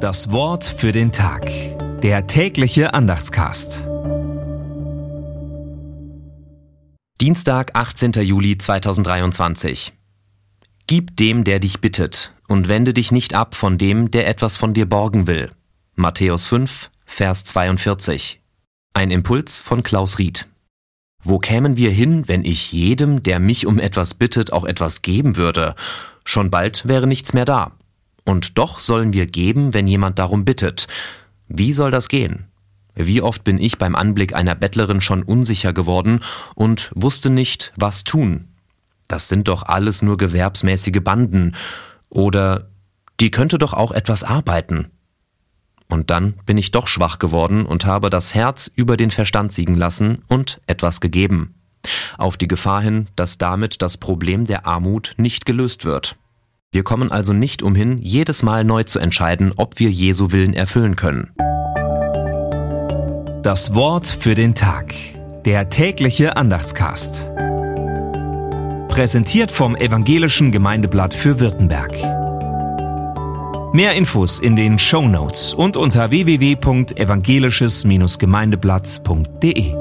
Das Wort für den Tag. Der tägliche Andachtscast. Dienstag, 18. Juli 2023. Gib dem, der dich bittet, und wende dich nicht ab von dem, der etwas von dir borgen will. Matthäus 5, Vers 42. Ein Impuls von Klaus Ried. Wo kämen wir hin, wenn ich jedem, der mich um etwas bittet, auch etwas geben würde? Schon bald wäre nichts mehr da. Und doch sollen wir geben, wenn jemand darum bittet. Wie soll das gehen? Wie oft bin ich beim Anblick einer Bettlerin schon unsicher geworden und wusste nicht, was tun. Das sind doch alles nur gewerbsmäßige Banden. Oder die könnte doch auch etwas arbeiten. Und dann bin ich doch schwach geworden und habe das Herz über den Verstand siegen lassen und etwas gegeben. Auf die Gefahr hin, dass damit das Problem der Armut nicht gelöst wird. Wir kommen also nicht umhin, jedes Mal neu zu entscheiden, ob wir Jesu Willen erfüllen können. Das Wort für den Tag. Der tägliche Andachtscast. Präsentiert vom Evangelischen Gemeindeblatt für Württemberg. Mehr Infos in den Show Notes und unter www.evangelisches-gemeindeblatt.de.